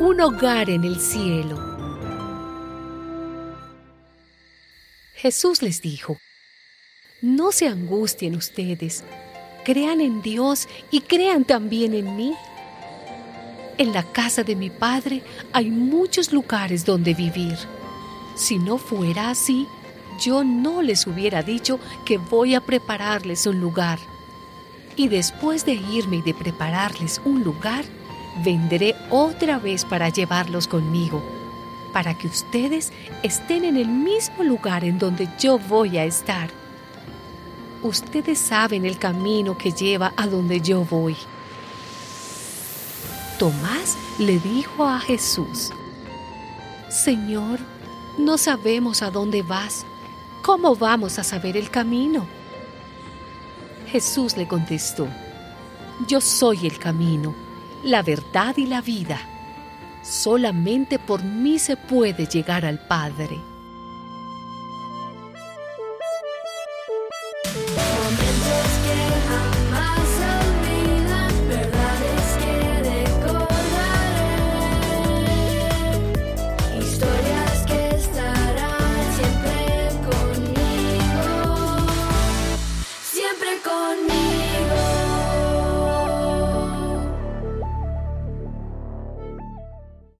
un hogar en el cielo. Jesús les dijo, no se angustien ustedes, crean en Dios y crean también en mí. En la casa de mi Padre hay muchos lugares donde vivir. Si no fuera así, yo no les hubiera dicho que voy a prepararles un lugar. Y después de irme y de prepararles un lugar, vendré otra vez para llevarlos conmigo, para que ustedes estén en el mismo lugar en donde yo voy a estar. Ustedes saben el camino que lleva a donde yo voy. Tomás le dijo a Jesús, Señor, no sabemos a dónde vas. ¿Cómo vamos a saber el camino? Jesús le contestó, Yo soy el camino, la verdad y la vida. Solamente por mí se puede llegar al Padre.